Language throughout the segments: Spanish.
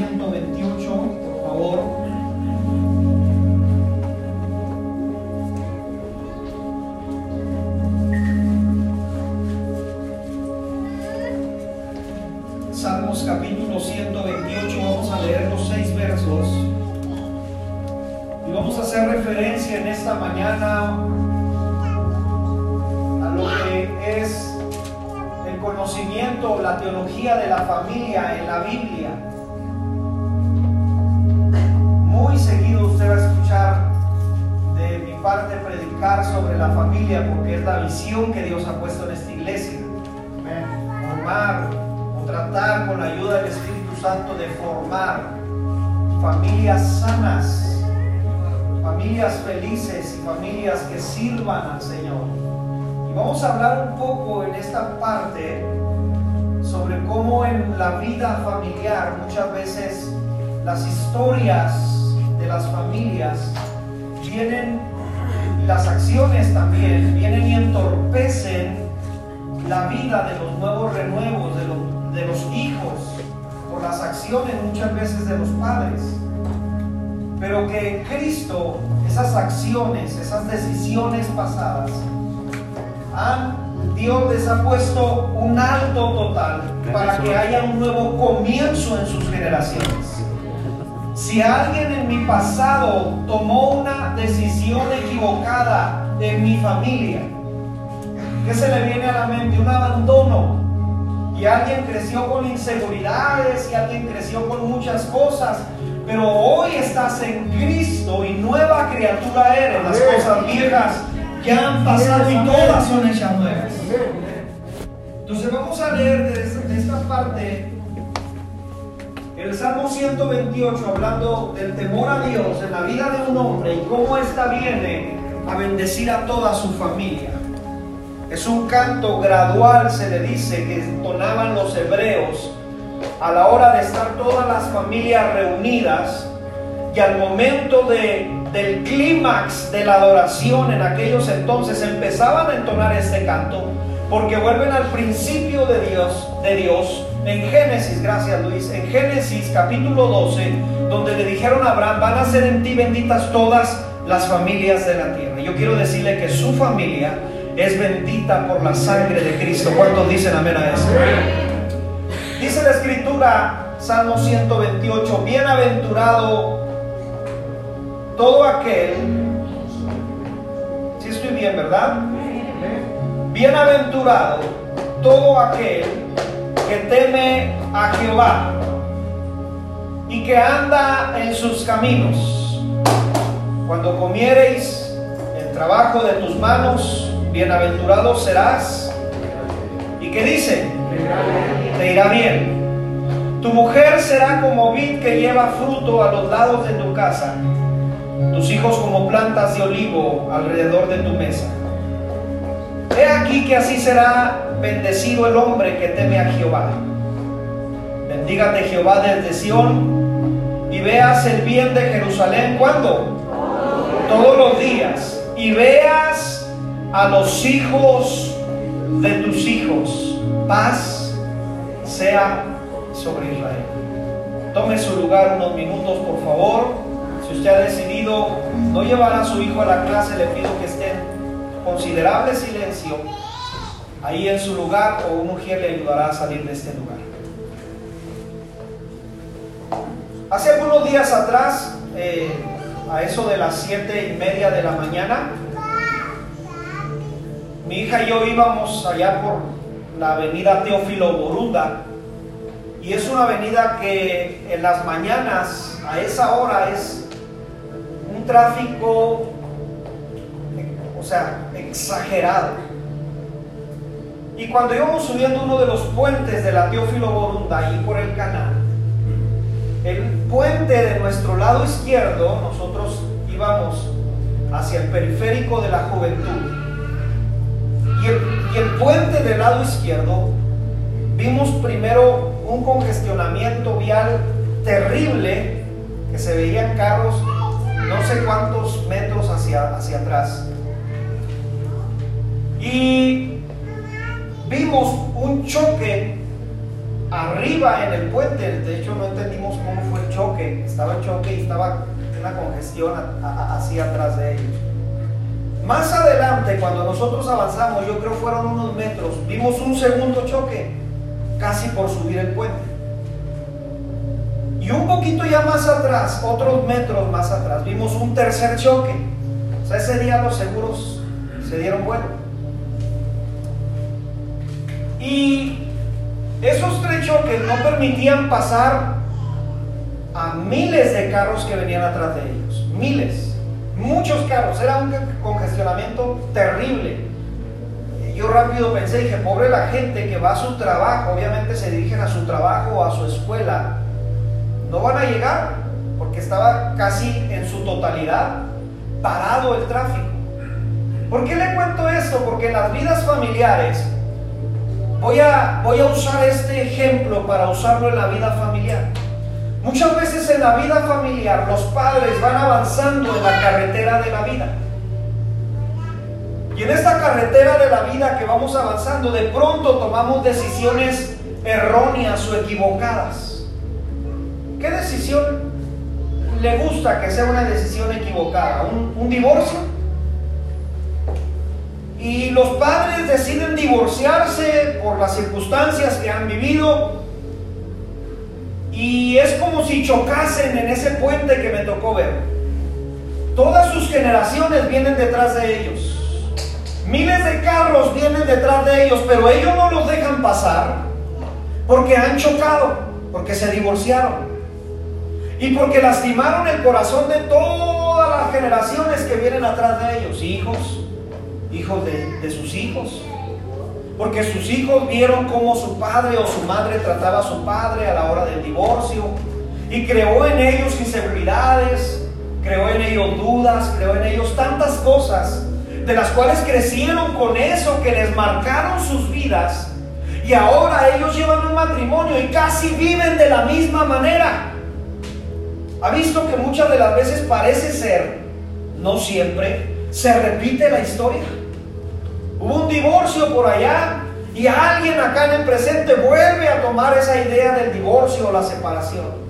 128, por favor. Salmos capítulo 128, vamos a leer los seis versos. Y vamos a hacer referencia en esta mañana a lo que es el conocimiento, la teología de la familia en la Biblia. Sobre la familia porque es la visión que Dios ha puesto en esta iglesia. Formar o tratar con la ayuda del Espíritu Santo de formar familias sanas, familias felices y familias que sirvan al Señor. Y vamos a hablar un poco en esta parte sobre cómo en la vida familiar muchas veces las historias de las familias vienen, las acciones también, vienen y entorpecen la vida de los nuevos renuevos, de los, hijos, por las acciones muchas veces de los padres. Pero que Cristo esas acciones, esas decisiones pasadas, han, Dios les ha puesto un alto total para que haya un nuevo comienzo en sus generaciones. Si alguien en mi pasado tomó una decisión equivocada en mi familia, ¿qué se le viene a la mente? Un abandono. Y alguien creció con inseguridades y alguien creció con muchas cosas. Pero hoy estás en Cristo y nueva criatura eres. Las cosas viejas ya han pasado y todas son hechas nuevas. Entonces vamos a leer de de esta parte el Salmo 128 hablando del temor a Dios en la vida de un hombre y cómo ésta viene a bendecir a toda su familia. Es un canto gradual, se le dice, que entonaban los hebreos a la hora de estar todas las familias reunidas y al momento de, del clímax de la adoración en aquellos entonces empezaban a entonar este canto porque vuelven al principio de Dios, de Dios en Génesis, gracias Luis, en Génesis capítulo 12, donde le dijeron a Abraham, van a ser en ti benditas todas las familias de la tierra. Yo quiero decirle que su familia es bendita por la sangre de Cristo. ¿Cuántos dicen amén a eso? Dice la escritura, Salmo 128, bienaventurado todo aquel, si estoy bien, ¿verdad? Bienaventurado todo aquel que teme a Jehová y que anda en sus caminos. Cuando comiereis el trabajo de tus manos, bienaventurado serás. ¿Y qué dice? Te irá bien. Tu mujer será como vid que lleva fruto a los lados de tu casa, tus hijos como plantas de olivo alrededor de tu mesa. Aquí que así será bendecido el hombre que teme a Jehová. Bendígate Jehová desde Sión y veas el bien de Jerusalén. ¿Cuándo? Todos los días. Y veas a los hijos de tus hijos. Paz sea sobre Israel. Tome su lugar unos minutos, por favor. Si usted ha decidido no llevar a su hijo a la clase, le pido que esté considerable silencio ahí en su lugar o un mujer le ayudará a salir de este lugar. Hace algunos días atrás, eh, a eso de las siete y media de la mañana, mi hija y yo íbamos allá por la avenida Teófilo Borunda y es una avenida que en las mañanas a esa hora es un tráfico, o sea, exagerado. Y cuando íbamos subiendo uno de los puentes de la Teófilo Borunda, ahí por el canal, el puente de nuestro lado izquierdo, nosotros íbamos hacia el periférico de la juventud. Y el, y el puente del lado izquierdo, vimos primero un congestionamiento vial terrible, que se veían carros no sé cuántos metros hacia, hacia atrás. Y vimos un choque arriba en el puente, de hecho no entendimos cómo fue choque, estaba en choque y estaba una congestión así atrás de ellos. Más adelante, cuando nosotros avanzamos, yo creo fueron unos metros, vimos un segundo choque, casi por subir el puente. Y un poquito ya más atrás, otros metros más atrás, vimos un tercer choque. O sea, ese día los seguros se dieron vuelta. Y esos tres choques no permitían pasar a miles de carros que venían atrás de ellos. Miles. Muchos carros. Era un congestionamiento terrible. Yo rápido pensé, dije, pobre la gente que va a su trabajo, obviamente se dirigen a su trabajo o a su escuela no van a llegar porque estaba casi en su totalidad parado el tráfico. ¿Por qué le cuento esto? Porque en las vidas familiares, voy a, voy a usar este ejemplo para usarlo en la vida familiar. Muchas veces en la vida familiar los padres van avanzando en la carretera de la vida. Y en esta carretera de la vida que vamos avanzando, de pronto tomamos decisiones erróneas o equivocadas. ¿Qué decisión le gusta que sea una decisión equivocada? ¿Un, divorcio? Y los padres deciden divorciarse por las circunstancias que han vivido. Y es como si chocasen en ese puente que me tocó ver. Todas sus generaciones vienen detrás de ellos. Miles de carros vienen detrás de ellos, pero ellos no los dejan pasar porque han chocado, porque se divorciaron y porque lastimaron el corazón de todas las generaciones que vienen atrás de ellos, hijos, hijos de, sus hijos. Porque sus hijos vieron cómo su padre o su madre trataba a su padre a la hora del divorcio y creó en ellos inseguridades, creó en ellos dudas, creó en ellos tantas cosas de las cuales crecieron con eso que les marcaron sus vidas y ahora ellos llevan un matrimonio y casi viven de la misma manera. ¿Ha visto que muchas de las veces parece ser, no siempre, se repite la historia? Hubo un divorcio por allá y alguien acá en el presente vuelve a tomar esa idea del divorcio o la separación.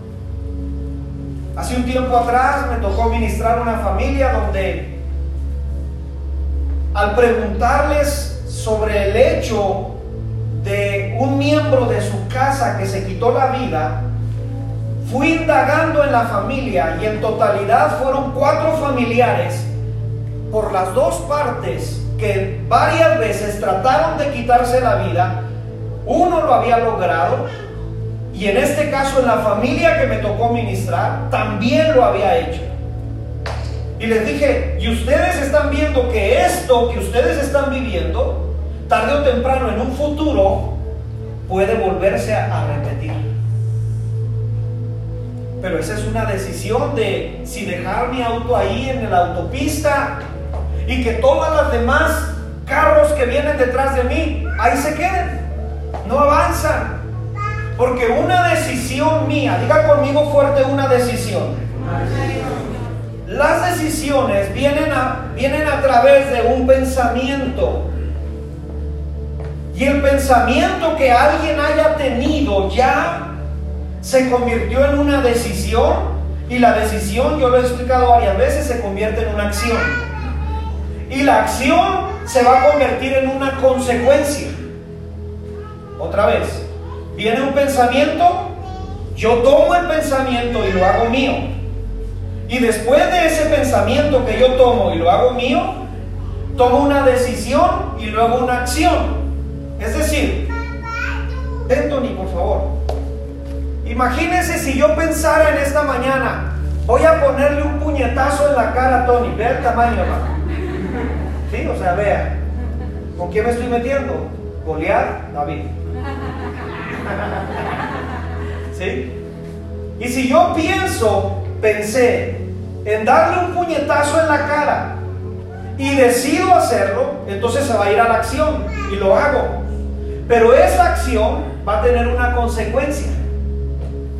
Hace un tiempo atrás me tocó ministrar una familia donde al preguntarles sobre el hecho de un miembro de su casa que se quitó la vida, Fui indagando en la familia y en totalidad fueron cuatro familiares por las dos partes que varias veces trataron de quitarse la vida. Uno lo había logrado y en este caso en la familia que me tocó ministrar también lo había hecho. Y les dije, y ustedes están viendo que esto que ustedes están viviendo, tarde o temprano en un futuro, puede volverse a repetir. Pero esa es una decisión de si dejar mi auto ahí en la autopista y que todas las demás carros que vienen detrás de mí ahí se queden, no avanzan. Porque una decisión mía, diga conmigo fuerte una decisión. Las decisiones vienen a, vienen a través de un pensamiento. Y el pensamiento que alguien haya tenido ya se convirtió en una decisión y la decisión, yo lo he explicado varias veces, se convierte en una acción. Y la acción se va a convertir en una consecuencia. Otra vez, viene un pensamiento, yo tomo el pensamiento y lo hago mío. Y después de ese pensamiento que yo tomo y lo hago mío, tomo una decisión y luego una acción. Es decir, Tony, por favor. Imagínense si yo pensara en esta mañana, voy a ponerle un puñetazo en la cara a Tony, vea el tamaño, hermano. ¿Sí? O sea, vea. ¿Con quién me estoy metiendo? Goliat, David. ¿Sí? Y si yo pienso, pensé en darle un puñetazo en la cara y decido hacerlo, entonces se va a ir a la acción y lo hago. Pero esa acción va a tener una consecuencia.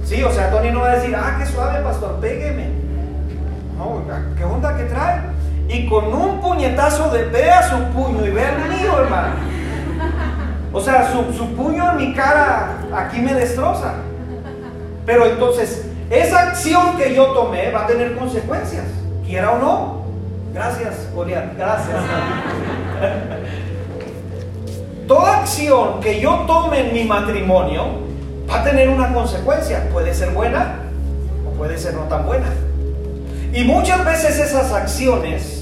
Sí, o sea, Tony no va a decir, ah, qué suave, pastor, pégueme. No, ¿qué onda que trae? Y con un puñetazo de, vea su puño y vea el mío, hermano. O sea, su, su puño en mi cara aquí me destroza. Pero entonces, esa acción que yo tomé va a tener consecuencias, quiera o no. Gracias, Goliat, gracias. Toda acción que yo tome en mi matrimonio va a tener una consecuencia. Puede ser buena o puede ser no tan buena. Y muchas veces esas acciones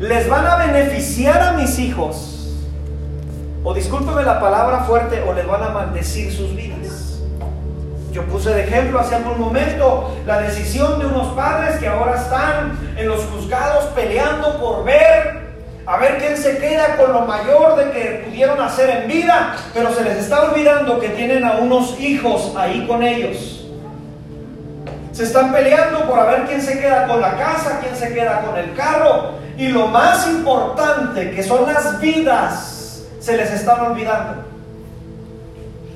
les van a beneficiar a mis hijos. O discúlpeme la palabra fuerte, o les van a maldecir sus vidas. Yo puse de ejemplo hace algún momento la decisión de unos padres que ahora están en los juzgados peleando por ver a ver quién se queda con lo mayor de que pudieron hacer en vida, pero se les está olvidando que tienen a unos hijos ahí con ellos. Se están peleando por a ver quién se queda con la casa, quién se queda con el carro. Y lo más importante, que son las vidas, se les están olvidando.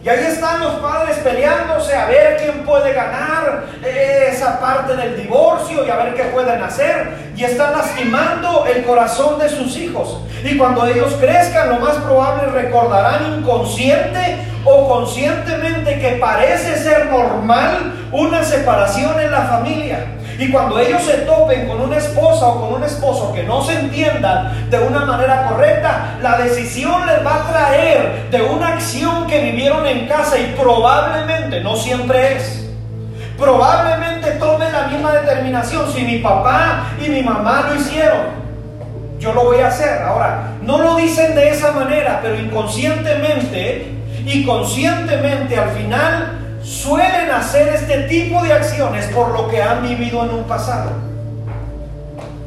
Y ahí están los padres peleándose a ver quién puede ganar esa parte del divorcio y a ver qué pueden hacer. Y están lastimando el corazón de sus hijos. Y cuando ellos crezcan, lo más probable recordarán inconsciente o conscientemente que parece ser normal una separación en la familia. Y cuando ellos se topen con una esposa o con un esposo que no se entiendan de una manera correcta, la decisión les va a traer de una acción que vivieron en casa y probablemente, no siempre es, probablemente tomen la misma determinación. Si mi papá y mi mamá lo hicieron, yo lo voy a hacer. Ahora, no lo dicen de esa manera, pero inconscientemente y conscientemente al final suelen hacer este tipo de acciones por lo que han vivido en un pasado.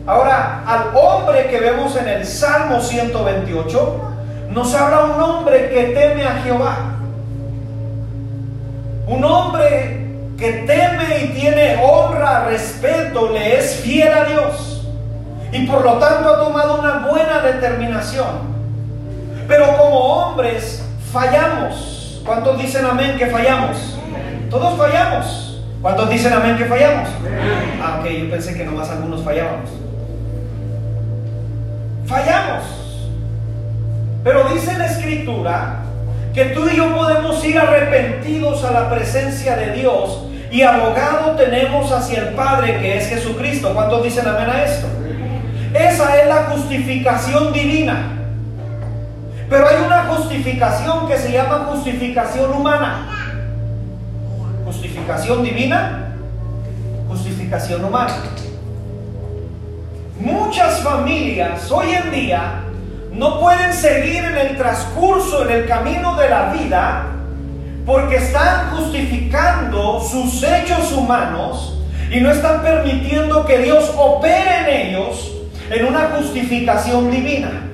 Ahora, al hombre que vemos en el Salmo 128, nos habla un hombre que teme a Jehová. Un hombre que teme y tiene honra, respeto, le es fiel a Dios. Y por lo tanto ha tomado una buena determinación. Pero como hombres fallamos. ¿Cuántos dicen amén que fallamos? Todos fallamos. ¿Cuántos dicen amén que fallamos? Ah, ok, yo pensé que nomás algunos fallábamos. Fallamos. Pero dice la escritura que tú y yo podemos ir arrepentidos a la presencia de Dios y abogado tenemos hacia el Padre que es Jesucristo. ¿Cuántos dicen amén a esto? Esa es la justificación divina. Pero hay una justificación que se llama justificación humana justificación divina, justificación humana. Muchas familias hoy en día no pueden seguir en el transcurso, en el camino de la vida, porque están justificando sus hechos humanos y no están permitiendo que Dios opere en ellos en una justificación divina.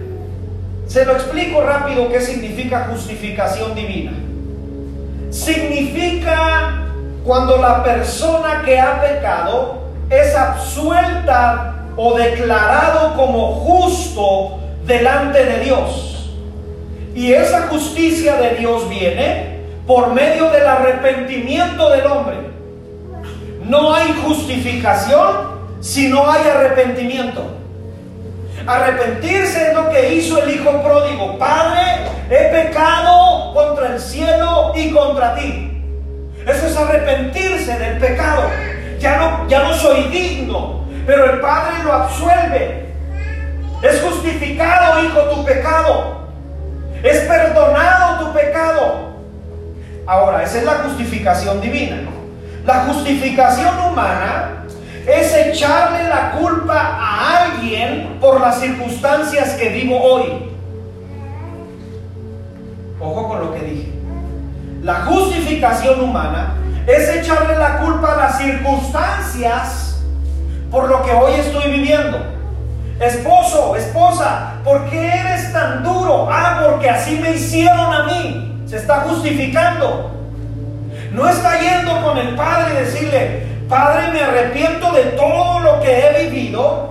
Se lo explico rápido qué significa justificación divina. Significa cuando la persona que ha pecado es absuelta o declarado como justo delante de Dios. Y esa justicia de Dios viene por medio del arrepentimiento del hombre. No hay justificación si no hay arrepentimiento. Arrepentirse es lo que hizo el hijo pródigo. Padre, he pecado contra el cielo y contra ti. Eso es arrepentirse del pecado. Ya no, ya no soy digno, pero el Padre lo absuelve. Es justificado, hijo, tu pecado. Es perdonado tu pecado. Ahora, esa es la justificación divina. La justificación humana es echarle la culpa a alguien por las circunstancias que vivo hoy. Ojo con lo que dije. La justificación humana es echarle la culpa a las circunstancias por lo que hoy estoy viviendo. Esposo, esposa, ¿por qué eres tan duro? Ah, porque así me hicieron a mí. Se está justificando. No está yendo con el Padre y decirle, Padre, me arrepiento de todo lo que he vivido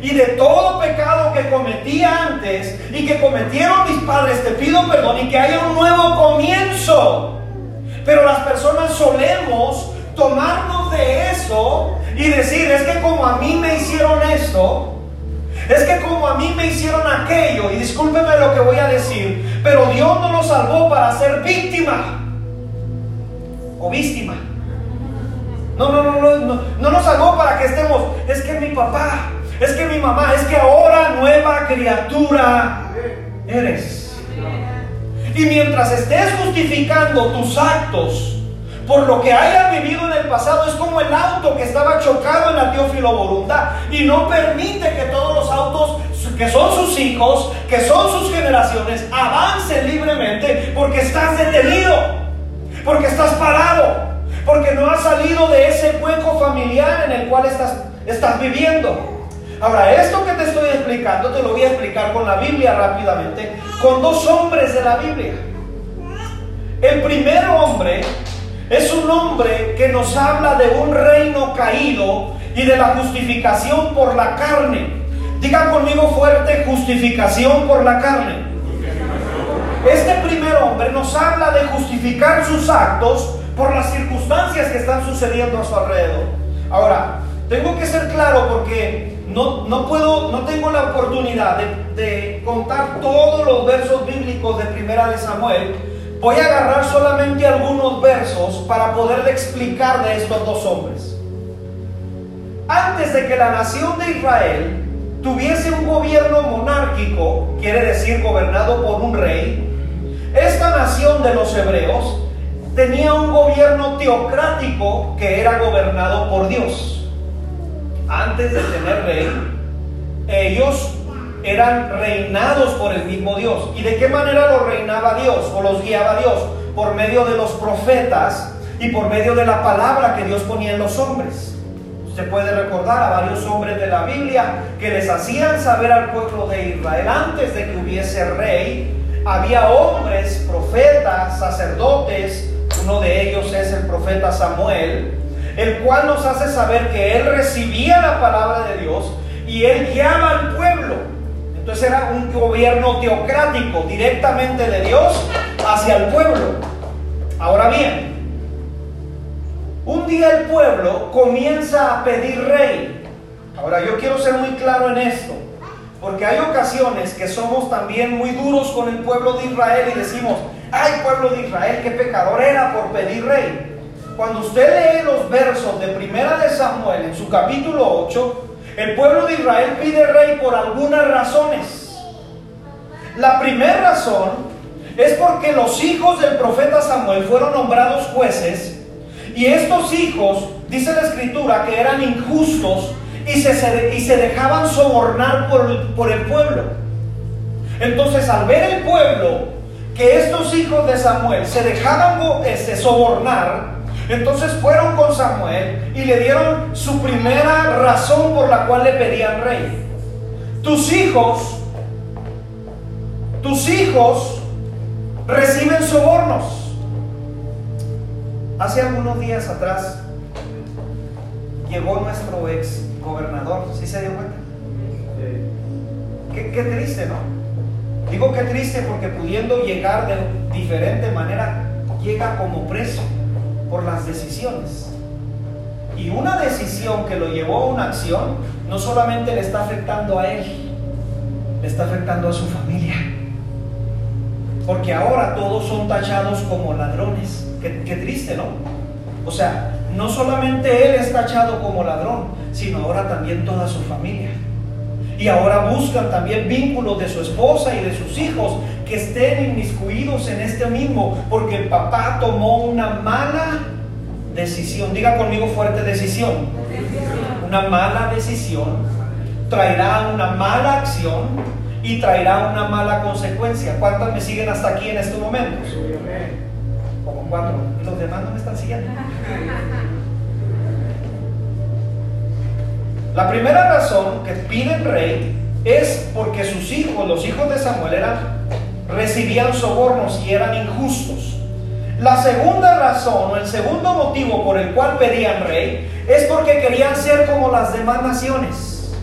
y de todo pecado que cometí antes y que cometieron mis padres, te pido perdón y que haya un nuevo comienzo. Pero las personas solemos tomarnos de eso y decir, es que como a mí me hicieron esto, es que como a mí me hicieron aquello, y discúlpeme lo que voy a decir, pero Dios no lo salvó para ser víctima o víctima. No, no, no, no, no, no nos salvó para que estemos. Es que mi papá, es que mi mamá, es que ahora nueva criatura eres. Y mientras estés justificando tus actos por lo que hayas vivido en el pasado, es como el auto que estaba chocado en la Teófilo Voluntad y no permite que todos los autos que son sus hijos, que son sus generaciones, avancen libremente porque estás detenido, porque estás parado, porque no has salido de ese hueco familiar en el cual estás, estás viviendo. Ahora, esto que te estoy explicando, te lo voy a explicar con la Biblia rápidamente, con dos hombres de la Biblia. El primer hombre es un hombre que nos habla de un reino caído y de la justificación por la carne. Diga conmigo fuerte, justificación por la carne. Este primer hombre nos habla de justificar sus actos por las circunstancias que están sucediendo a su alrededor. Ahora, tengo que ser claro porque no, no puedo, no tengo la oportunidad de, de contar todos los versos bíblicos de Primera de Samuel. Voy a agarrar solamente algunos versos para poderle explicar de estos dos hombres. Antes de que la nación de Israel tuviese un gobierno monárquico, quiere decir gobernado por un rey, esta nación de los hebreos tenía un gobierno teocrático que era gobernado por Dios. Antes de tener rey, ellos eran reinados por el mismo Dios. ¿Y de qué manera los reinaba Dios o los guiaba Dios? Por medio de los profetas y por medio de la palabra que Dios ponía en los hombres. Usted puede recordar a varios hombres de la Biblia que les hacían saber al pueblo de Israel antes de que hubiese rey. Había hombres, profetas, sacerdotes, uno de ellos es el profeta Samuel, el cual nos hace saber que él recibía la palabra de Dios y él guiaba al pueblo. Entonces era un gobierno teocrático directamente de Dios hacia el pueblo. Ahora bien, un día el pueblo comienza a pedir rey. Ahora yo quiero ser muy claro en esto, porque hay ocasiones que somos también muy duros con el pueblo de Israel y decimos, ay pueblo de Israel, qué pecador era por pedir rey. Cuando usted lee los versos de Primera de Samuel en su capítulo 8, el pueblo de Israel pide rey por algunas razones. La primera razón es porque los hijos del profeta Samuel fueron nombrados jueces y estos hijos, dice la escritura, que eran injustos y se, y se dejaban sobornar por, por el pueblo. Entonces al ver el pueblo que estos hijos de Samuel se dejaban este, sobornar, entonces fueron con Samuel y le dieron su primera razón por la cual le pedían rey. Tus hijos, tus hijos reciben sobornos. Hace algunos días atrás llegó nuestro ex gobernador, ¿sí se dio cuenta? Qué, qué triste, ¿no? Digo que triste porque pudiendo llegar de diferente manera, llega como preso por las decisiones. Y una decisión que lo llevó a una acción no solamente le está afectando a él, le está afectando a su familia. Porque ahora todos son tachados como ladrones. Qué, triste, ¿no? O sea, no solamente él es tachado como ladrón, sino ahora también toda su familia. Y ahora buscan también vínculos de su esposa y de sus hijos que estén inmiscuidos en este mismo, porque el papá tomó una mala decisión. Diga conmigo fuerte decisión. Una mala decisión traerá una mala acción y traerá una mala consecuencia. ¿Cuántas me siguen hasta aquí en estos momentos? Como cuatro. los demás no me están siguiendo? La primera razón que piden rey es porque sus hijos, los hijos de Samuel, eran, recibían sobornos y eran injustos. La segunda razón o el segundo motivo por el cual pedían rey es porque querían ser como las demás naciones.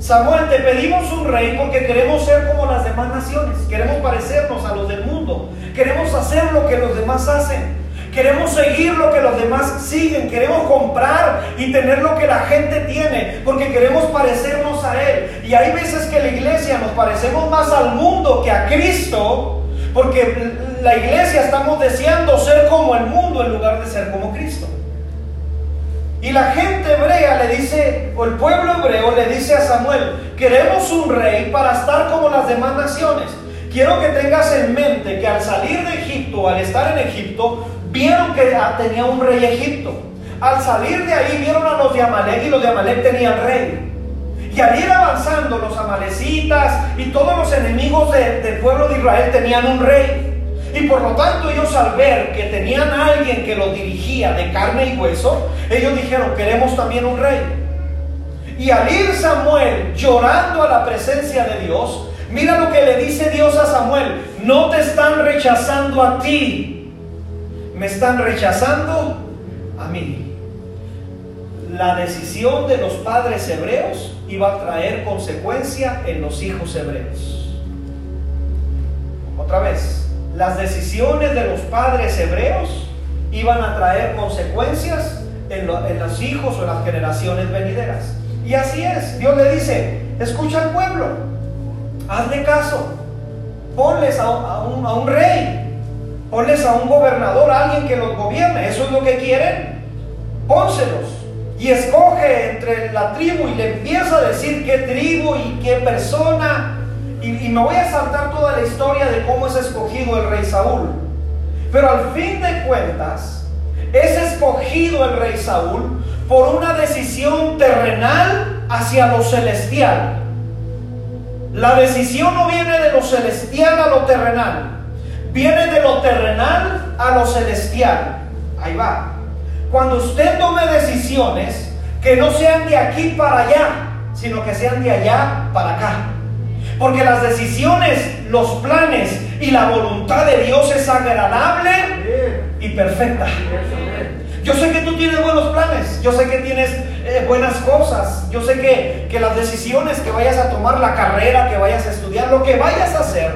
Samuel, te pedimos un rey porque queremos ser como las demás naciones, queremos parecernos a los del mundo, queremos hacer lo que los demás hacen. Queremos seguir lo que los demás siguen. Queremos comprar y tener lo que la gente tiene. Porque queremos parecernos a Él. Y hay veces que la iglesia nos parecemos más al mundo que a Cristo. Porque la iglesia estamos deseando ser como el mundo en lugar de ser como Cristo. Y la gente hebrea le dice, o el pueblo hebreo le dice a Samuel, queremos un rey para estar como las demás naciones. Quiero que tengas en mente que al salir de Egipto, al estar en Egipto, vieron que tenía un rey Egipto. Al salir de ahí vieron a los de Amalek y los de Amalek tenían rey. Y al ir avanzando los amalecitas y todos los enemigos del pueblo de Israel tenían un rey. Y por lo tanto ellos al ver que tenían a alguien que los dirigía de carne y hueso, ellos dijeron, queremos también un rey. Y al ir Samuel llorando a la presencia de Dios, mira lo que le dice Dios a Samuel, no te están rechazando a ti, me están rechazando a mí. La decisión de los padres hebreos iba a traer consecuencia en los hijos hebreos. Otra vez, las decisiones de los padres hebreos iban a traer consecuencias en, los hijos o en las generaciones venideras. Y así es, Dios le dice, escucha al pueblo, hazle caso, ponles a, un, rey, ponles a un gobernador, a alguien que los gobierne, eso es lo que quieren, pónselos y escoge entre la tribu y le empieza a decir qué tribu y qué persona. Y, me voy a saltar toda la historia de cómo es escogido el rey Saúl. Pero al fin de cuentas, es escogido el rey Saúl por una decisión terrenal hacia lo celestial. La decisión no viene de lo celestial a lo terrenal, viene de lo terrenal a lo celestial. Ahí va. Cuando usted tome decisiones que no sean de aquí para allá, sino que sean de allá para acá. Porque las decisiones, los planes y la voluntad de Dios es agradable perfecta. Yo sé que tú tienes buenos planes, yo sé que tienes eh, buenas cosas, yo sé que, que las decisiones que vayas a tomar, la carrera que vayas a estudiar, lo que vayas a hacer,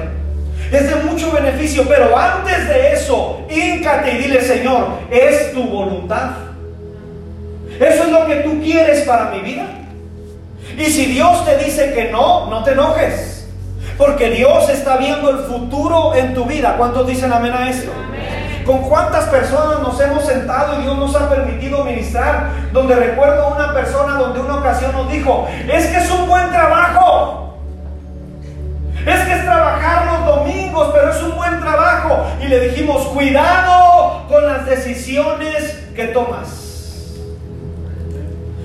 es de mucho beneficio, pero antes de eso, híncate y dile, Señor, es tu voluntad. Eso es lo que tú quieres para mi vida. Y si Dios te dice que no, no te enojes. Porque Dios está viendo el futuro en tu vida. ¿Cuántos dicen amén a esto? ¿Con cuántas personas nos hemos sentado y Dios nos ha permitido ministrar? Donde recuerdo una persona donde una ocasión nos dijo, es que es un buen trabajo. Es que es trabajar los domingos, pero es un buen trabajo. Y le dijimos, cuidado con las decisiones que tomas.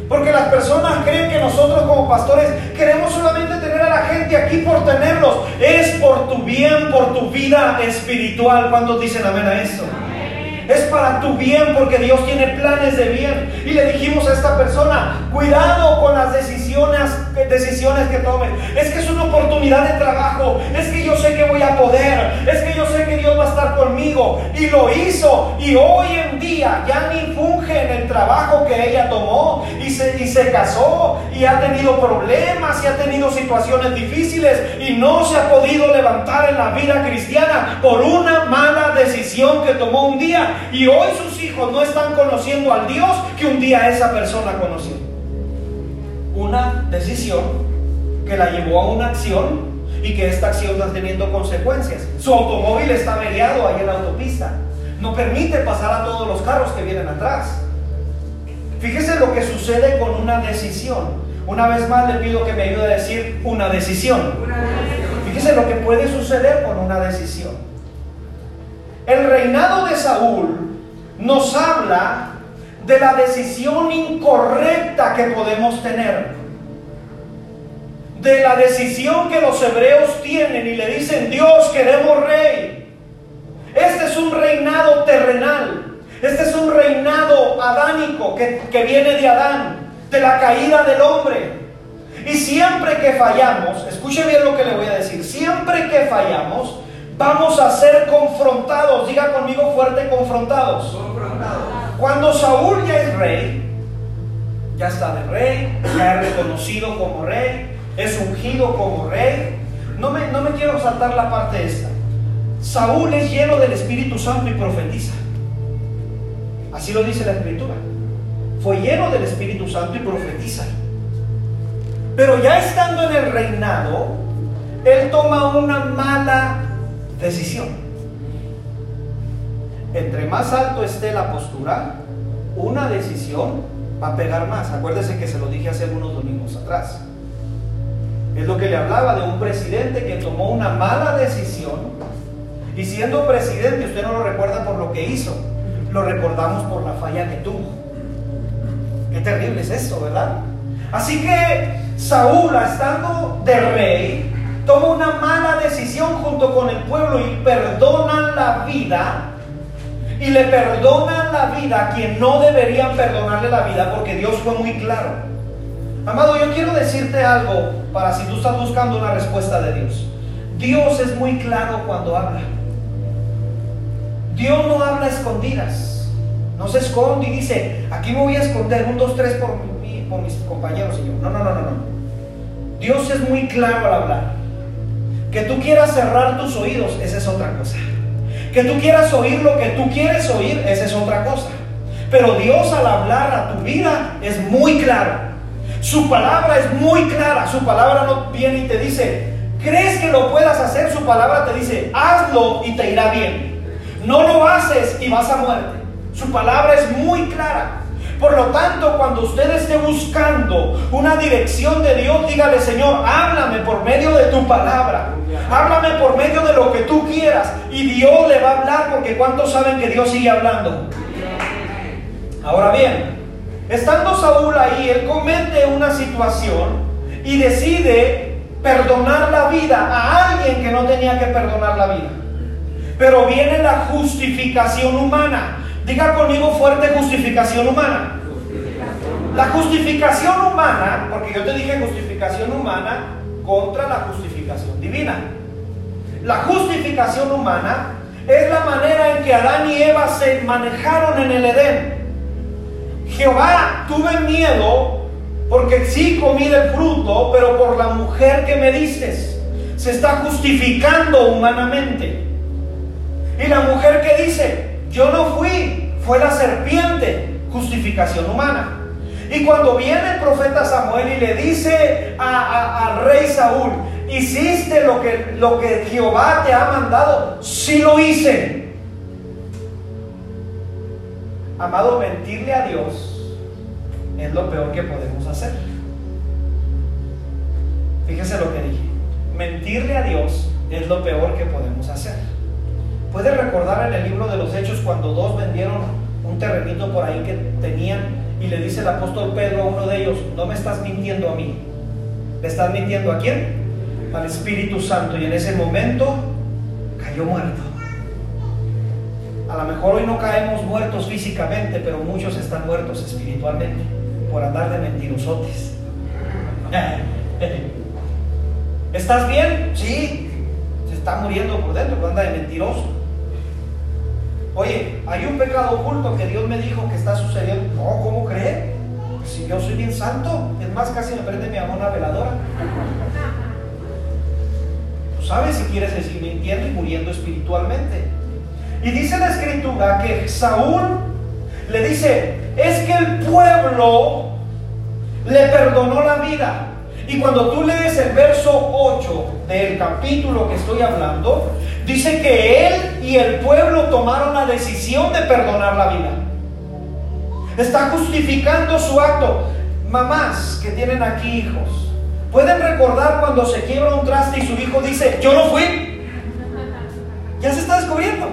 Porque las personas creen que nosotros como pastores queremos solamente tener a la gente aquí por tenerlos. Es por tu bien, por tu vida espiritual. cuando dicen amén a eso? Es para tu bien porque Dios tiene planes de bien. Y le dijimos a esta persona, cuidado con las decisiones, decisiones que tomes. Es que es una oportunidad de trabajo. Es que yo sé que voy a poder. Es que yo sé que Dios va a estar conmigo. Y lo hizo. Y hoy en día ya ni funge en el trabajo que ella tomó. Y se, y se casó. Y ha tenido problemas. Y ha tenido situaciones difíciles. Y no se ha podido levantar en la vida cristiana por una mala decisión que tomó un día y hoy sus hijos no están conociendo al Dios que un día esa persona conoció. Una decisión que la llevó a una acción y que esta acción está teniendo consecuencias. Su automóvil está averiado ahí en la autopista. No permite pasar a todos los carros que vienen atrás. Fíjese lo que sucede con una decisión. Una vez más le pido que me ayude a decir una decisión. Fíjese lo que puede suceder con una decisión. El reinado de Saúl nos habla de la decisión incorrecta que podemos tener. De la decisión que los hebreos tienen y le dicen, Dios, queremos rey. Este es un reinado terrenal. Este es un reinado adánico que, que viene de Adán, de la caída del hombre. Y siempre que fallamos, escuche bien lo que le voy a decir, siempre que fallamos, vamos a ser confrontados. Diga conmigo fuerte, confrontados. Cuando Saúl ya es rey, ya está de rey, ya es reconocido como rey, es ungido como rey. No me, no me quiero saltar la parte esta. Saúl es lleno del Espíritu Santo y profetiza. Así lo dice la Escritura. Fue lleno del Espíritu Santo y profetiza. Pero ya estando en el reinado, él toma una mala decisión. Entre más alto esté la postura, una decisión va a pegar más. Acuérdese que se lo dije hace algunos domingos atrás. Es lo que le hablaba de un presidente que tomó una mala decisión y siendo presidente, usted no lo recuerda por lo que hizo, lo recordamos por la falla que tuvo. Qué terrible es eso, ¿verdad? Así que Saúl, estando de rey, toma una mala decisión junto con el pueblo y perdonan la vida. Y le perdonan la vida a quien no deberían perdonarle la vida porque Dios fue muy claro. Amado, yo quiero decirte algo para si tú estás buscando una respuesta de Dios. Dios es muy claro cuando habla. Dios no habla escondidas. No se esconde y dice, aquí me voy a esconder, un, dos, tres por, por mis compañeros y yo. No, no, no, no, no. Dios es muy claro al hablar. Que tú quieras cerrar tus oídos, esa es otra cosa. Que tú quieras oír lo que tú quieres oír, esa es otra cosa. Pero Dios al hablar a tu vida es muy claro. Su palabra es muy clara. Su palabra no viene y te dice, ¿crees que lo puedas hacer? Su palabra te dice, hazlo y te irá bien. No lo haces y vas a muerte. Su palabra es muy clara. Por lo tanto, cuando usted esté buscando una dirección de Dios, dígale, Señor, háblame por medio de tu palabra. Háblame por medio de lo que tú quieras. Y Dios le va a hablar porque ¿cuántos saben que Dios sigue hablando? Ahora bien, estando Saúl ahí, él comete una situación y decide perdonar la vida a alguien que no tenía que perdonar la vida. Pero viene la justificación humana. Diga conmigo fuerte justificación humana. La justificación humana, porque yo te dije justificación humana contra la justificación divina. La justificación humana es la manera en que Adán y Eva se manejaron en el Edén. Jehová, tuve miedo porque sí comí del fruto, pero por la mujer que me dices, se está justificando humanamente. Y la mujer que dice, yo no fui, fue la serpiente, justificación humana. Y cuando viene el profeta Samuel y le dice al rey Saúl, hiciste lo que, lo que Jehová te ha mandado, sí lo hice. Amado, mentirle a Dios es lo peor que podemos hacer. Fíjese lo que dije. Mentirle a Dios es lo peor que podemos hacer. Puede recordar en el libro de los Hechos cuando dos vendieron un terrenito por ahí que tenían y le dice el apóstol Pedro a uno de ellos, no me estás mintiendo a mí. ¿Le estás mintiendo a quién? Al Espíritu Santo. Y en ese momento cayó muerto. A lo mejor hoy no caemos muertos físicamente, pero muchos están muertos espiritualmente por andar de mentirosotes. ¿Estás bien? Sí. Se está muriendo por dentro, pero anda de mentiroso. Oye, hay un pecado oculto que Dios me dijo que está sucediendo. No, ¿cómo cree? Pues si yo soy bien santo, es más, casi me prende mi amor una veladora. Sabes si quieres decir mintiendo y muriendo espiritualmente. Y dice la escritura que Saúl le dice, es que el pueblo le perdonó la vida. Y cuando tú lees el verso 8 del capítulo que estoy hablando, Dice que él y el pueblo tomaron la decisión de perdonar la vida. Está justificando su acto. Mamás que tienen aquí hijos, ¿pueden recordar cuando se quiebra un traste y su hijo dice, yo no fui? Ya se está descubriendo.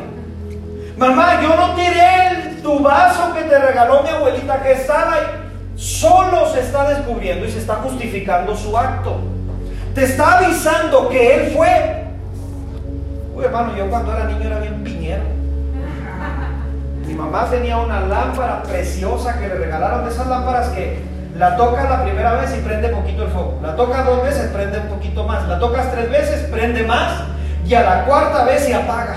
Mamá, yo no tiré el, tu vaso que te regaló mi abuelita que estaba ahí. Solo se está descubriendo y se está justificando su acto. Te está avisando que él fue, Uy, hermano, yo cuando era niño era bien piñero. Mi mamá tenía una lámpara preciosa que le regalaron de esas lámparas que la tocas la primera vez y prende poquito el fuego. La tocas dos veces, prende un poquito más. La tocas tres veces, prende más. Y a la cuarta vez se apaga.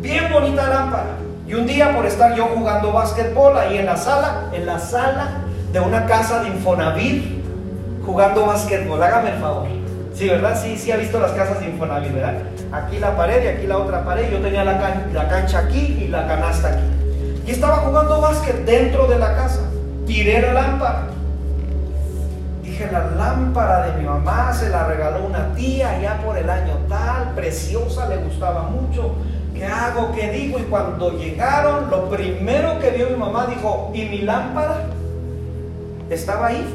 Bien bonita lámpara. Y un día por estar yo jugando básquetbol ahí en la sala, en la sala de una casa de Infonavit, jugando básquetbol, hágame el favor. Sí, ¿verdad? Sí, sí ha visto las casas de Infonavit, ¿verdad? Aquí la pared y aquí la otra pared. Yo tenía la, la cancha aquí y la canasta aquí. Y estaba jugando básquet dentro de la casa. Tiré la lámpara. Dije, la lámpara de mi mamá se la regaló una tía ya por el año tal, preciosa, le gustaba mucho. ¿Qué hago? ¿Qué digo? Y cuando llegaron, lo primero que vio mi mamá dijo, ¿y mi lámpara? estaba ahí.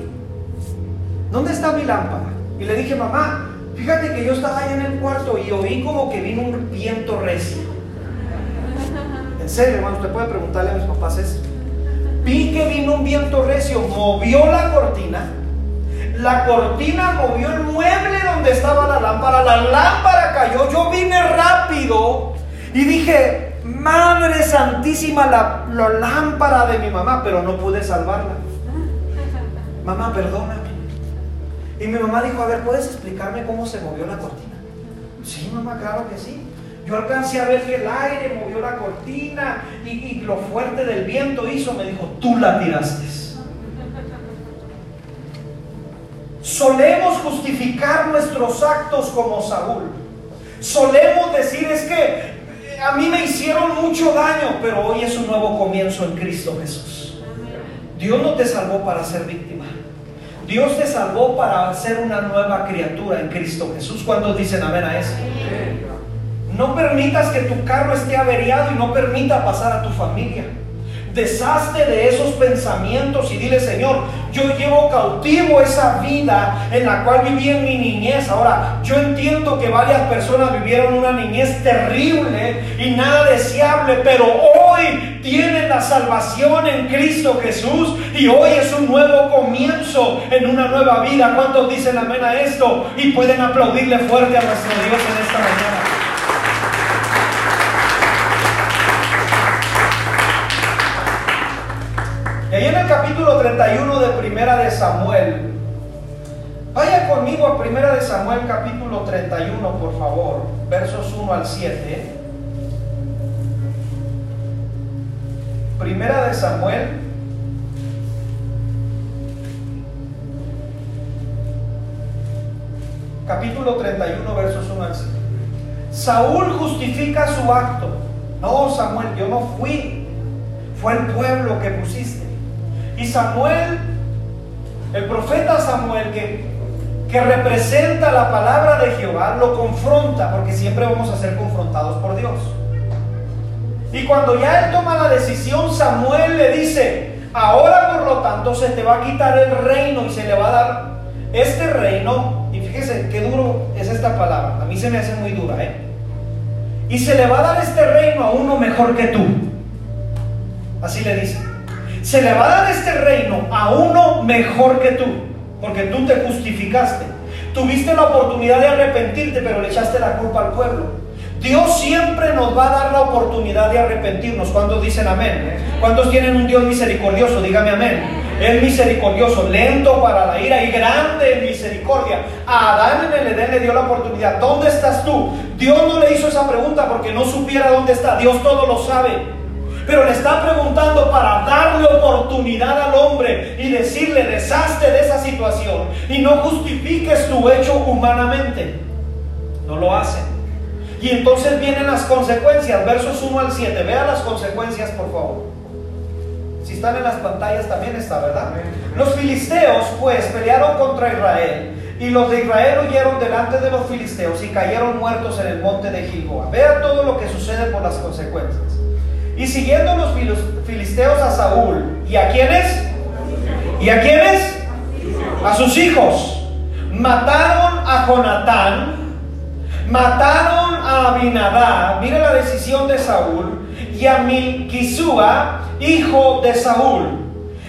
¿Dónde está mi lámpara? Y le dije, mamá, fíjate que yo estaba ahí en el cuarto y oí como que vino un viento recio. En serio, hermano, usted puede preguntarle a mis papás eso. Vi que vino un viento recio, movió la cortina. La cortina movió el mueble donde estaba la lámpara. La lámpara cayó. Yo vine rápido y dije, Madre Santísima, la, la lámpara de mi mamá, pero no pude salvarla. Mamá, perdóname. Y mi mamá dijo, a ver, ¿puedes explicarme cómo se movió la cortina? Sí, mamá, claro que sí. Yo alcancé a ver que el aire movió la cortina y, lo fuerte del viento hizo, me dijo, tú la tiraste. Solemos justificar nuestros actos como Saúl. Solemos decir es que a mí me hicieron mucho daño, pero hoy es un nuevo comienzo en Cristo Jesús. Dios no te salvó para ser víctima. Dios te salvó para ser una nueva criatura en Cristo Jesús. ¿Cuántos dicen amén a eso? No permitas que tu carro esté averiado y no permita pasar a tu familia. Deshazte de esos pensamientos y dile, Señor, yo llevo cautivo esa vida en la cual viví en mi niñez. Ahora, yo entiendo que varias personas vivieron una niñez terrible y nada deseable, pero hoy tienen la salvación en Cristo Jesús y hoy es un nuevo comienzo en una nueva vida. ¿Cuántos dicen amén a esto? Y pueden aplaudirle fuerte a nuestro Dios en esta mañana. Y ahí en el capítulo 31 de Primera de Samuel, vaya conmigo a Primera de Samuel capítulo 31, por favor, versos 1 al 7. Primera de Samuel capítulo 31, versos 1 al 7. Saúl justifica su acto. No, Samuel, yo no fui. Fue el pueblo que pusiste. Y Samuel, el profeta Samuel, que, que representa la palabra de Jehová, lo confronta, porque siempre vamos a ser confrontados por Dios. Y cuando ya él toma la decisión, Samuel le dice, ahora por lo tanto se te va a quitar el reino y se le va a dar este reino, y fíjese qué duro es esta palabra, a mí se me hace muy dura, ¿eh? Y se le va a dar este reino a uno mejor que tú. Así le dice se le va a dar este reino a uno mejor que tú, porque tú te justificaste. Tuviste la oportunidad de arrepentirte, pero le echaste la culpa al pueblo. Dios siempre nos va a dar la oportunidad de arrepentirnos. ¿Cuántos dicen amén? ¿Cuántos tienen un Dios misericordioso? Dígame amén. Es misericordioso, lento para la ira y grande en misericordia. A Adán en el Edén le dio la oportunidad. ¿Dónde estás tú? Dios no le hizo esa pregunta porque no supiera dónde está. Dios todo lo sabe. Pero le está preguntando para darle oportunidad al hombre y decirle, deshazte de esa situación y no justifiques tu hecho humanamente. No lo hacen. Y entonces vienen las consecuencias, versos 1 al 7. Vean las consecuencias, por favor. Si están en las pantallas también está, ¿verdad? Los filisteos, pues, pelearon contra Israel. Y los de Israel huyeron delante de los filisteos y cayeron muertos en el monte de Gilboa. Vean todo lo que sucede por las consecuencias. Y siguiendo los filisteos a Saúl, ¿y a quiénes? ¿Y a quiénes? A sus hijos. Mataron a Jonatán, mataron a Abinadab, mire la decisión de Saúl, y a Milquisúa, hijo de Saúl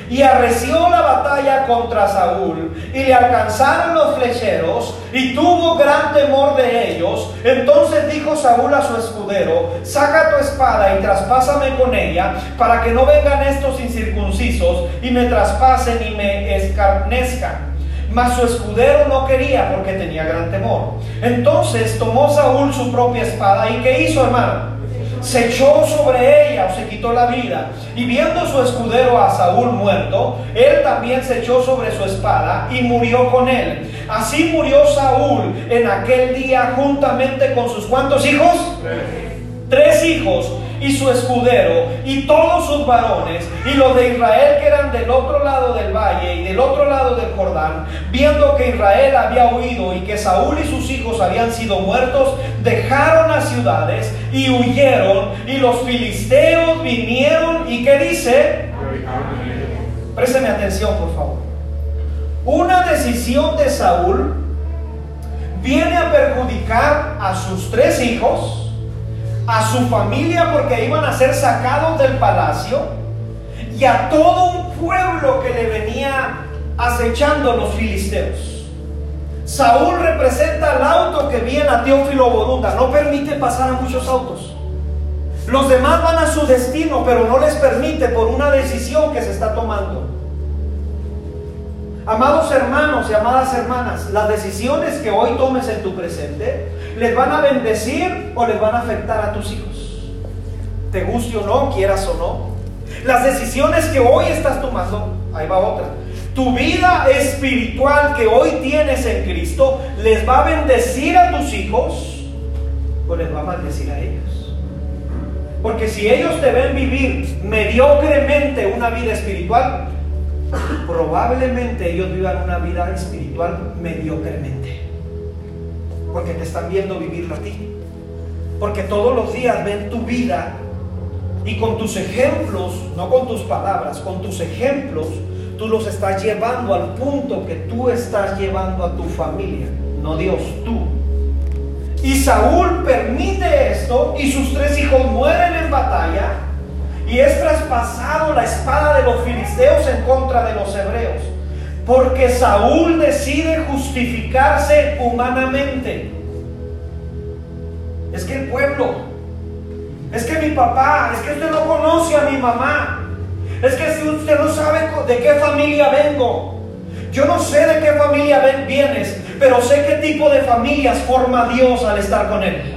y arreció la batalla contra Saúl y le alcanzaron los flecheros y tuvo gran temor de ellos. Entonces dijo Saúl a su escudero, saca tu espada y traspásame con ella para que no vengan estos incircuncisos y me traspasen y me escarnezcan. Mas su escudero no quería porque tenía gran temor. Entonces tomó Saúl su propia espada y ¿qué hizo hermano? Se echó sobre ella o se quitó la vida. Y viendo su escudero a Saúl muerto, él también se echó sobre su espada y murió con él. Así murió Saúl en aquel día juntamente con sus cuantos hijos. Tres hijos y su escudero y todos sus varones y los de Israel que eran del otro lado del valle y del otro lado del Jordán, viendo que Israel había huido y que Saúl y sus hijos habían sido muertos, dejaron las ciudades y huyeron y los filisteos vinieron y qué dice? Présteme atención por favor. Una decisión de Saúl viene a perjudicar a sus tres hijos, a su familia porque iban a ser sacados del palacio y a todo un pueblo que le venía acechando los filisteos. Saúl representa el auto que viene a Teófilo Borunda, no permite pasar a muchos autos. Los demás van a su destino, pero no les permite por una decisión que se está tomando. Amados hermanos y amadas hermanas, las decisiones que hoy tomes en tu presente, ¿les van a bendecir o les van a afectar a tus hijos? Te guste o no, quieras o no. Las decisiones que hoy estás tomando, ahí va otra. Tu vida espiritual que hoy tienes en Cristo, ¿les va a bendecir a tus hijos o les va a maldecir a ellos? Porque si ellos te ven vivir mediocremente una vida espiritual, probablemente ellos vivan una vida espiritual mediocremente. Porque te están viendo vivir a ti. Porque todos los días ven tu vida y con tus ejemplos, no con tus palabras, con tus ejemplos, tú los estás llevando al punto que tú estás llevando a tu familia, no Dios, tú. Y Saúl permite esto y sus tres hijos mueren en batalla y es traspasado la espada de los filisteos en contra de los hebreos. Porque Saúl decide justificarse humanamente. Es que el pueblo, es que mi papá, es que usted no conoce a mi mamá. Es que si usted no sabe de qué familia vengo. Yo no sé de qué familia vienes, pero sé qué tipo de familias forma Dios al estar con él.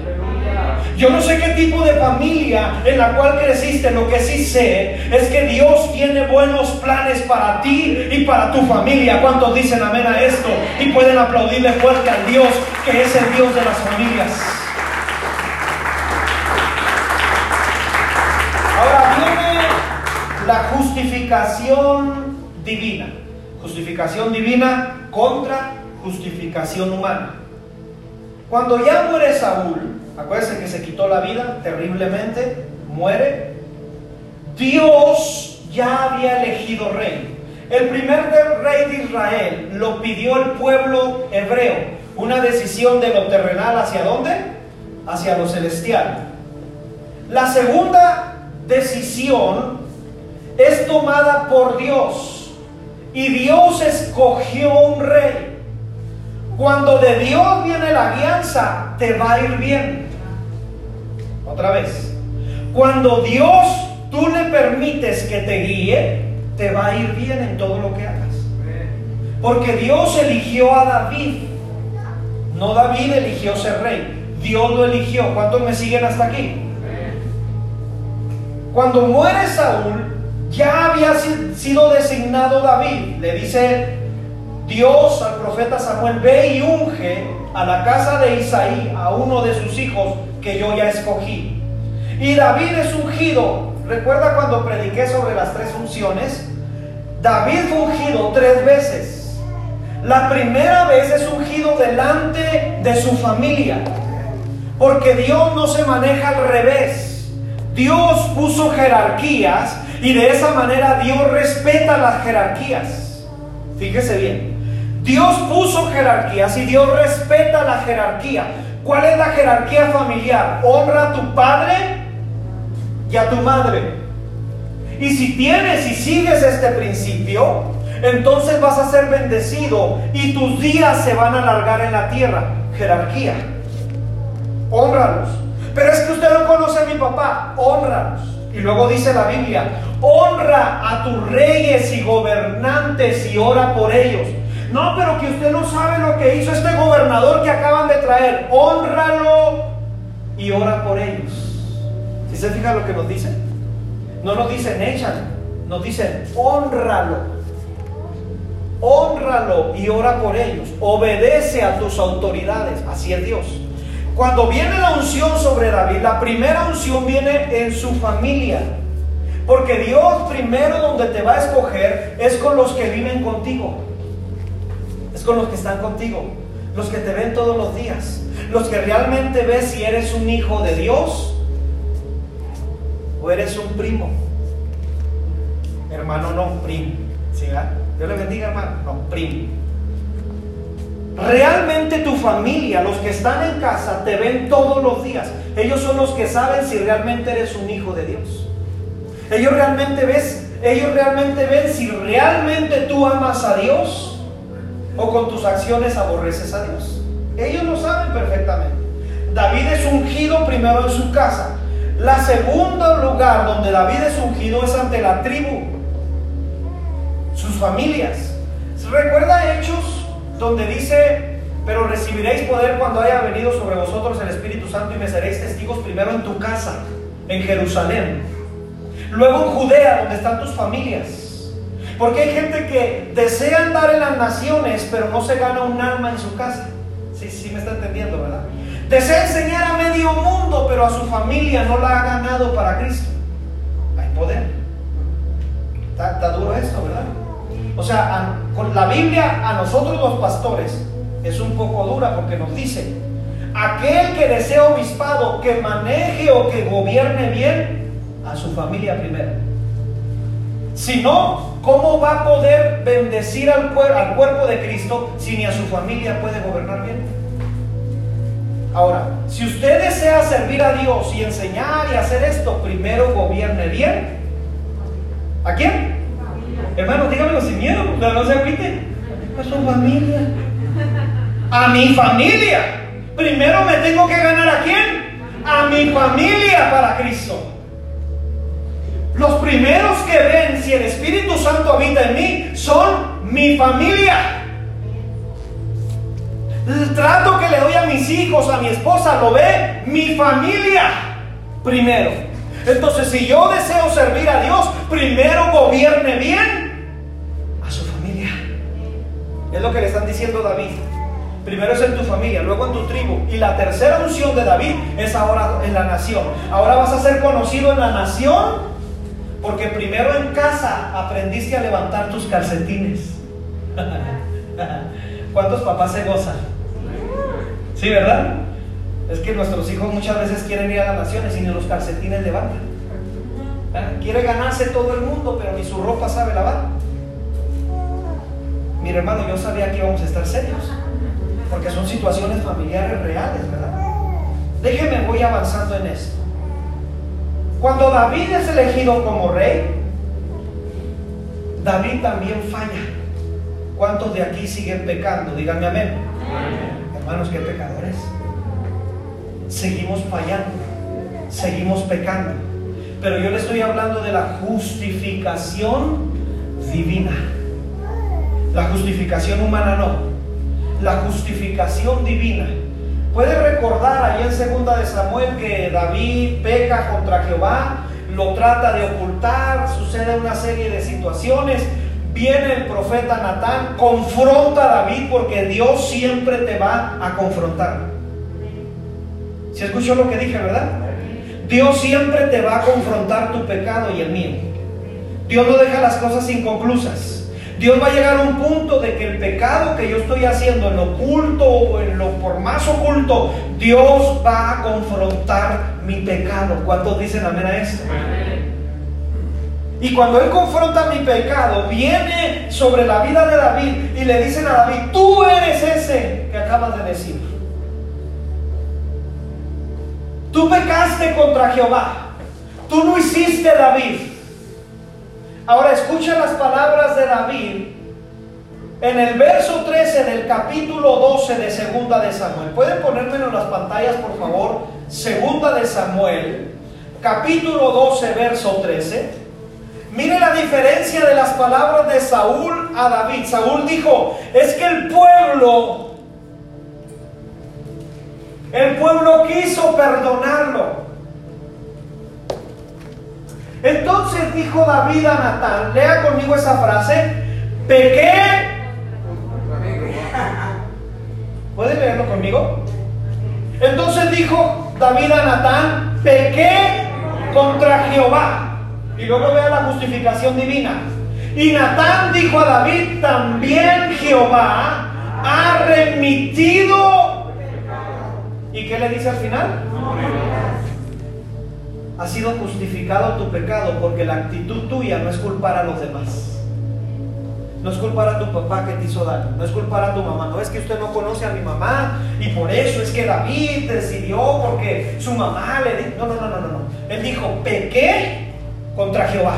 Yo no sé qué tipo de familia en la cual creciste, lo que sí sé es que Dios tiene buenos planes para ti y para tu familia. ¿Cuántos dicen amén a esto? Y pueden aplaudirle fuerte al Dios que es el Dios de las familias. Ahora viene la justificación divina. Justificación divina contra justificación humana. Cuando ya muere Saúl, Acuérdense que se quitó la vida terriblemente, muere. Dios ya había elegido rey. El primer rey de Israel lo pidió el pueblo hebreo. Una decisión de lo terrenal hacia dónde? Hacia lo celestial. La segunda decisión es tomada por Dios. Y Dios escogió un rey. Cuando de Dios viene la guianza, te va a ir bien. Otra vez. Cuando Dios tú le permites que te guíe, te va a ir bien en todo lo que hagas. Porque Dios eligió a David. No David eligió ser rey. Dios lo eligió. ¿Cuántos me siguen hasta aquí? Cuando muere Saúl, ya había sido designado David. Le dice Dios al profeta Samuel, ve y unge a la casa de Isaí, a uno de sus hijos, que yo ya escogí. Y David es ungido. ¿Recuerda cuando prediqué sobre las tres unciones? David fue ungido tres veces. La primera vez es ungido delante de su familia. Porque Dios no se maneja al revés. Dios puso jerarquías y de esa manera Dios respeta las jerarquías. Fíjese bien. Dios puso jerarquías y Dios respeta la jerarquía. ¿Cuál es la jerarquía familiar? Honra a tu padre y a tu madre. Y si tienes y sigues este principio, entonces vas a ser bendecido y tus días se van a alargar en la tierra. Jerarquía. Honralos. Pero es que usted no conoce a mi papá. Honralos. Y luego dice la Biblia, honra a tus reyes y gobernantes y ora por ellos. No, pero que usted no sabe lo que hizo este gobernador que acaban de traer. Honralo y ora por ellos. Si se fija lo que nos dicen, no nos dicen échalo, nos dicen honralo. Honralo y ora por ellos. Obedece a tus autoridades. Así es Dios. Cuando viene la unción sobre David, la primera unción viene en su familia. Porque Dios primero donde te va a escoger es con los que viven contigo los que están contigo, los que te ven todos los días, los que realmente ves si eres un hijo de Dios o eres un primo. Hermano no, primo. ¿sí, Dios le bendiga, hermano. No, primo. Realmente tu familia, los que están en casa, te ven todos los días. Ellos son los que saben si realmente eres un hijo de Dios. Ellos realmente ves, ellos realmente ven si realmente tú amas a Dios o con tus acciones aborreces a Dios. Ellos lo saben perfectamente. David es ungido primero en su casa. La segundo lugar donde David es ungido es ante la tribu, sus familias. ¿Recuerda Hechos donde dice, pero recibiréis poder cuando haya venido sobre vosotros el Espíritu Santo y me seréis testigos primero en tu casa, en Jerusalén, luego en Judea, donde están tus familias? Porque hay gente que desea andar en las naciones, pero no se gana un alma en su casa. Sí, sí me está entendiendo, ¿verdad? Desea enseñar a medio mundo, pero a su familia no la ha ganado para Cristo. Hay poder. Está, duro esto, ¿verdad? O sea, con la Biblia a nosotros los pastores es un poco dura porque nos dice, aquel que desea obispado, que maneje o que gobierne bien a su familia primero. Si no, ¿cómo va a poder bendecir al, al cuerpo de Cristo si ni a su familia puede gobernar bien? Ahora, si usted desea servir a Dios y enseñar y hacer esto, primero gobierne bien. ¿A quién? Hermano, dígamelo sin miedo, no se agüite. A su familia. A mi familia. Primero me tengo que ganar a quién? A mi familia para Cristo. Los primeros que ven si el Espíritu Santo habita en mí son mi familia. El trato que le doy a mis hijos, a mi esposa, lo ve mi familia primero. Entonces, si yo deseo servir a Dios, primero gobierne bien a su familia. Es lo que le están diciendo David. Primero es en tu familia, luego en tu tribu. Y la tercera unción de David es ahora en la nación. Ahora vas a ser conocido en la nación porque primero en casa aprendiste a levantar tus calcetines. ¿Cuántos papás se gozan? Sí, ¿verdad? Es que nuestros hijos muchas veces quieren ir a las naciones y ni los calcetines levantan. Quiere ganarse todo el mundo, pero ni su ropa sabe lavar. Mire, hermano, yo sabía que íbamos a estar serios, porque son situaciones familiares reales, ¿verdad? Déjeme, voy avanzando en esto. Cuando David es elegido como rey, David también falla. ¿Cuántos de aquí siguen pecando? Díganme amén. amén. Hermanos, qué pecadores. Seguimos fallando, seguimos pecando. Pero yo le estoy hablando de la justificación divina. La justificación humana no. La justificación divina. Puede recordar ahí en segunda de Samuel que David peca contra Jehová, lo trata de ocultar, sucede una serie de situaciones, viene el profeta Natán, confronta a David porque Dios siempre te va a confrontar. ¿Se escuchó lo que dije, verdad? Dios siempre te va a confrontar tu pecado y el mío. Dios no deja las cosas inconclusas. Dios va a llegar a un punto de que el pecado que yo estoy haciendo en lo oculto o en lo por más oculto, Dios va a confrontar mi pecado. ¿Cuántos dicen amén a esto? Y cuando él confronta mi pecado, viene sobre la vida de David y le dicen a David, tú eres ese que acabas de decir. Tú pecaste contra Jehová. Tú no hiciste David. Ahora escucha las palabras de David en el verso 13 del capítulo 12 de Segunda de Samuel. ¿Pueden ponérmelo en las pantallas, por favor? Segunda de Samuel, capítulo 12, verso 13. Mire la diferencia de las palabras de Saúl a David. Saúl dijo, es que el pueblo, el pueblo quiso perdonarlo. Entonces dijo David a Natán, lea conmigo esa frase, pequé. ¿Puede leerlo conmigo? Entonces dijo David a Natán, pequé contra Jehová y luego vea la justificación divina. Y Natán dijo a David, también Jehová ha remitido. ¿Y qué le dice al final? Ha sido justificado tu pecado porque la actitud tuya no es culpar a los demás. No es culpar a tu papá que te hizo daño, no es culpar a tu mamá, no es que usted no conoce a mi mamá y por eso es que David decidió porque su mamá le dijo, no, no, no, no, no, él dijo, pequé contra Jehová.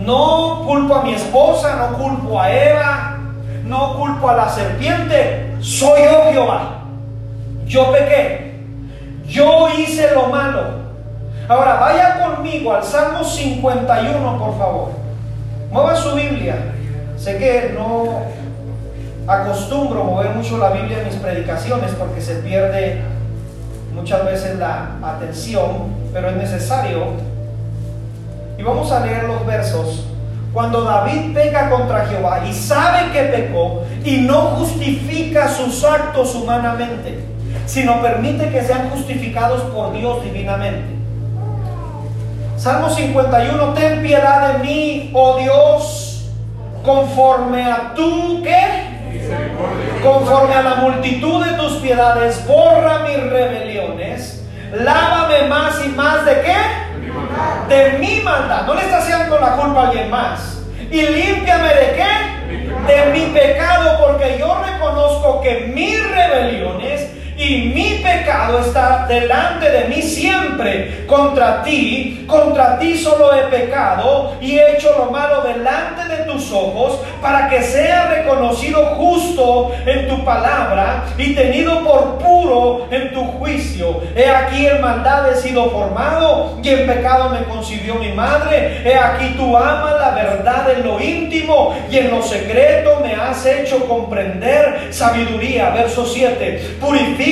No culpo a mi esposa, no culpo a Eva, no culpo a la serpiente, soy yo Jehová. Yo pequé, yo hice lo malo. Ahora vaya conmigo al Salmo 51, por favor. Mueva su Biblia. Sé que no acostumbro mover mucho la Biblia en mis predicaciones porque se pierde muchas veces la atención, pero es necesario. Y vamos a leer los versos. Cuando David peca contra Jehová y sabe que pecó y no justifica sus actos humanamente, sino permite que sean justificados por Dios divinamente. Salmo 51, ten piedad de mí, oh Dios conforme a tu qué? Conforme a la multitud de tus piedades, borra mis rebeliones, lávame más y más de qué? De mi maldad. No le estás haciendo la culpa a alguien más. Y límpiame de qué? De mi pecado, porque yo reconozco que mis rebeliones y mi pecado está delante de mí siempre contra ti. Contra ti solo he pecado y he hecho lo malo delante de tus ojos para que sea reconocido justo en tu palabra y tenido por puro en tu juicio. He aquí en maldad he sido formado y en pecado me concibió mi madre. He aquí tú amas la verdad en lo íntimo y en lo secreto me has hecho comprender sabiduría. Verso 7. Purifica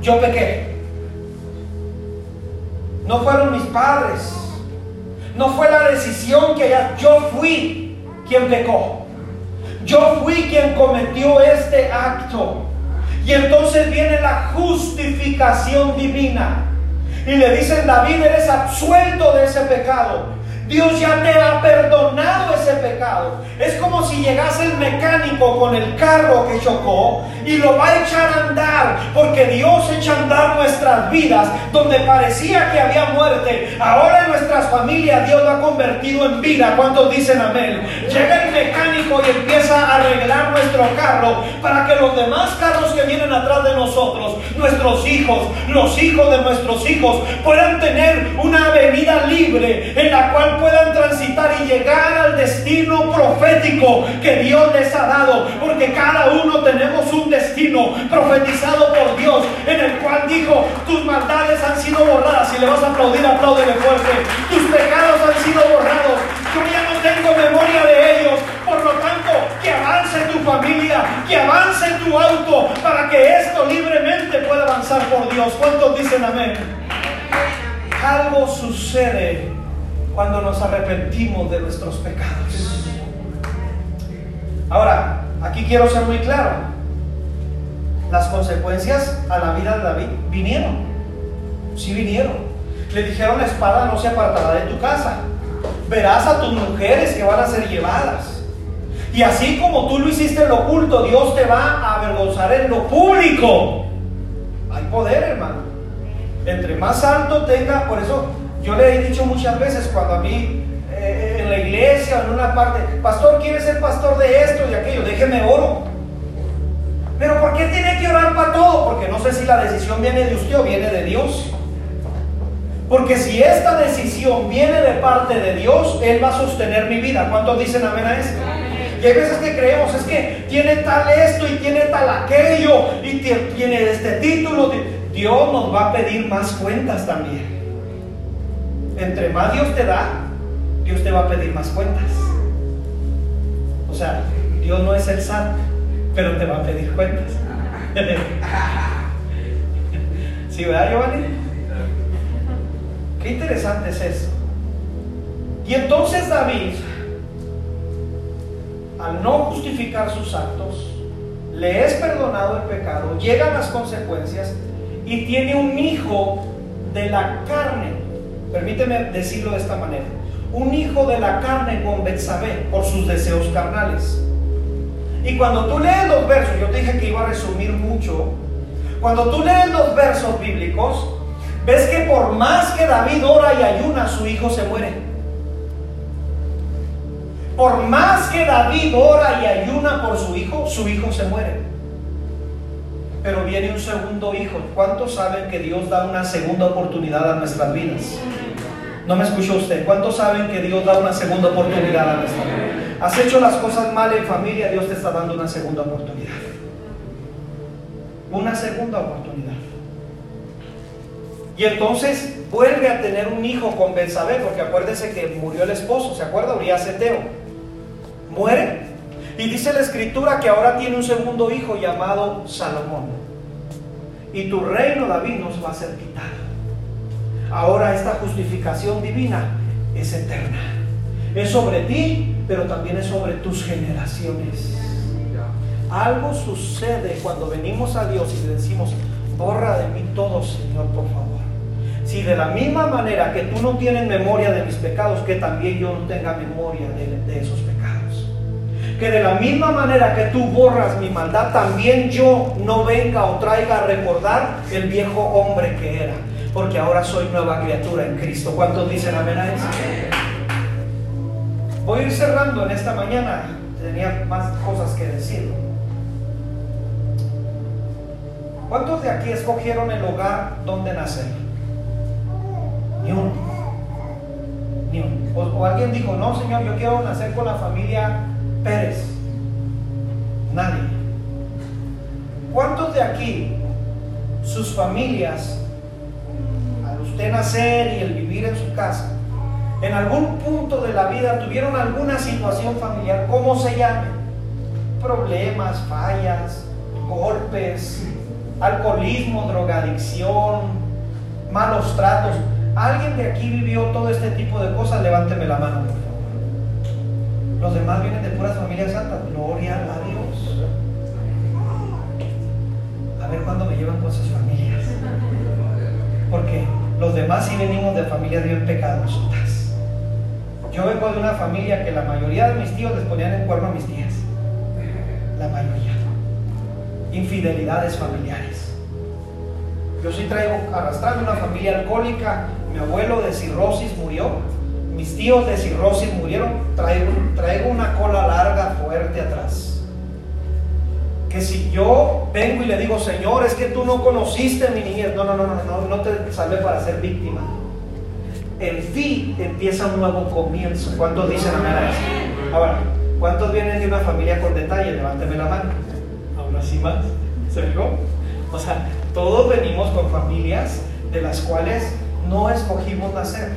yo pequé. No fueron mis padres. No fue la decisión que ya, yo fui quien pecó. Yo fui quien cometió este acto. Y entonces viene la justificación divina. Y le dicen, David, eres absuelto de ese pecado. Dios ya te ha perdonado ese pecado. Es como si llegase el mecánico con el carro que chocó y lo va a echar a andar, porque Dios echa a andar nuestras vidas donde parecía que había muerte. Ahora en nuestras familias Dios lo ha convertido en vida. ¿Cuántos dicen amén? Llega el mecánico y empieza a arreglar nuestro carro para que los demás carros que vienen atrás de nosotros, nuestros hijos, los hijos de nuestros hijos, puedan tener una avenida libre en la cual puedan transitar y llegar al destino profético que Dios les ha dado. Porque cada uno tenemos un destino profetizado por Dios en el cual dijo, tus maldades han sido borradas. Si le vas a aplaudir, apláudele fuerte. Tus pecados han sido borrados. Yo ya no tengo memoria de ellos. Por lo tanto, que avance tu familia, que avance tu auto para que esto libremente pueda avanzar por Dios. ¿Cuántos dicen amén? Algo sucede cuando nos arrepentimos de nuestros pecados. Ahora, aquí quiero ser muy claro. Las consecuencias a la vida de David vinieron. Sí vinieron. Le dijeron la espada no se apartará de tu casa. Verás a tus mujeres que van a ser llevadas. Y así como tú lo hiciste en lo oculto, Dios te va a avergonzar en lo público. Hay poder, hermano. Entre más alto tenga, por eso yo le he dicho muchas veces cuando a mí eh, en la iglesia o en una parte, pastor, ¿quiere ser pastor de esto y aquello? Déjeme oro. Pero ¿por qué tiene que orar para todo? Porque no sé si la decisión viene de usted o viene de Dios. Porque si esta decisión viene de parte de Dios, Él va a sostener mi vida. ¿Cuántos dicen amén a esto? Y hay veces que creemos, es que tiene tal esto y tiene tal aquello y tiene este título. Dios nos va a pedir más cuentas también entre más Dios te da, Dios te va a pedir más cuentas. O sea, Dios no es el SAT, pero te va a pedir cuentas. ¿Sí, verdad, Giovanni? Qué interesante es eso. Y entonces David al no justificar sus actos, le es perdonado el pecado, llegan las consecuencias y tiene un hijo de la carne. Permíteme decirlo de esta manera. Un hijo de la carne con Betsabé por sus deseos carnales. Y cuando tú lees los versos, yo te dije que iba a resumir mucho. Cuando tú lees los versos bíblicos, ves que por más que David ora y ayuna, su hijo se muere. Por más que David ora y ayuna por su hijo, su hijo se muere. Pero viene un segundo hijo. ¿Cuántos saben que Dios da una segunda oportunidad a nuestras vidas? No me escuchó usted. ¿Cuántos saben que Dios da una segunda oportunidad a nuestras vidas? Has hecho las cosas mal en familia, Dios te está dando una segunda oportunidad. Una segunda oportunidad. Y entonces vuelve a tener un hijo con Belsabé, porque acuérdese que murió el esposo, ¿se acuerda? Urias Eteo. Muere. Y dice la escritura que ahora tiene un segundo hijo llamado Salomón. Y tu reino, David, nos va a ser quitado. Ahora esta justificación divina es eterna. Es sobre ti, pero también es sobre tus generaciones. Algo sucede cuando venimos a Dios y le decimos, borra de mí todo, Señor, por favor. Si de la misma manera que tú no tienes memoria de mis pecados, que también yo no tenga memoria de, de esos pecados. Que de la misma manera que tú borras mi maldad, también yo no venga o traiga a recordar el viejo hombre que era. Porque ahora soy nueva criatura en Cristo. ¿Cuántos dicen amén a eso? Voy a ir cerrando en esta mañana. Tenía más cosas que decir. ¿Cuántos de aquí escogieron el hogar donde nacer? Ni uno. Ni uno. O, alguien dijo, no, Señor, yo quiero nacer con la familia Pérez. Nadie. ¿Cuántos de aquí, sus familias, nacer y el vivir en su casa, en algún punto de la vida tuvieron alguna situación familiar, ¿cómo se llame? Problemas, fallas, golpes, alcoholismo, drogadicción, malos tratos. ¿Alguien de aquí vivió todo este tipo de cosas? Levánteme la mano, por favor. Los demás vienen de puras familias santas. Gloria a Dios. A ver cuándo me llevan con sus familias. Porque los demás sí venimos de familias bien pecadosas. Yo vengo de una familia que la mayoría de mis tíos les ponían en cuerno a mis tías. La mayoría. Infidelidades familiares. Yo sí traigo arrastrando una familia alcohólica. Mi abuelo de cirrosis murió. Mis tíos de cirrosis murieron. Traigo una cola larga, fuerte atrás. Que si yo vengo y le digo, Señor, es que tú no conociste mi niñez. No, no, no, no, no, no te salve para ser víctima en fin empieza un nuevo comienzo. ¿Cuántos dicen amén a eso? Ahora, ¿cuántos vienen de una familia con detalle? Levánteme la mano. Aún así más. ¿Se fijó? O sea, todos venimos con familias de las cuales no escogimos nacer.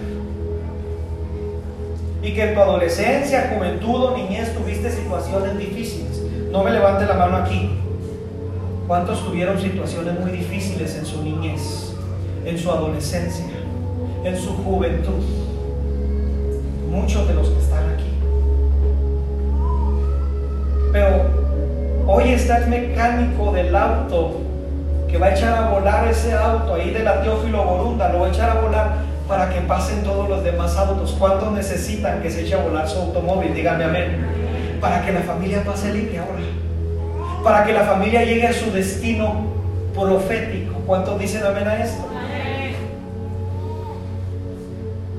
Y que en tu adolescencia, juventud o niñez tuviste situaciones difíciles. No me levante la mano aquí. ¿Cuántos tuvieron situaciones muy difíciles en su niñez, en su adolescencia? en su juventud. Muchos de los que están aquí. Pero hoy está el mecánico del auto que va a echar a volar ese auto ahí de la Teófilo Borunda, lo va a echar a volar para que pasen todos los demás autos. ¿Cuántos necesitan que se eche a volar su automóvil? Díganme amén. Para que la familia pase libre ahora. Para que la familia llegue a su destino profético. ¿Cuántos dicen amén a esto?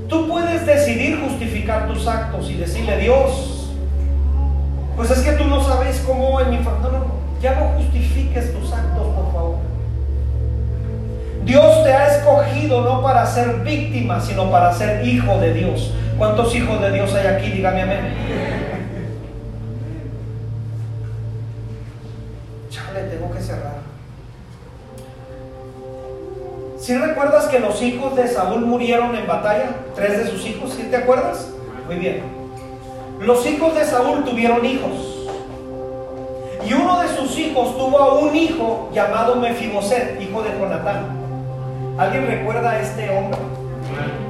Tú puedes decidir justificar tus actos y decirle, Dios, pues es que tú no sabes cómo en mi familia... No, no, ya no justifiques tus actos, por favor. Dios te ha escogido no para ser víctima, sino para ser hijo de Dios. ¿Cuántos hijos de Dios hay aquí? Dígame amén. Si recuerdas que los hijos de Saúl murieron en batalla? Tres de sus hijos, ¿sí te acuerdas? Muy bien. Los hijos de Saúl tuvieron hijos. Y uno de sus hijos tuvo a un hijo llamado Mefiboset, hijo de Jonatán. ¿Alguien recuerda a este hombre?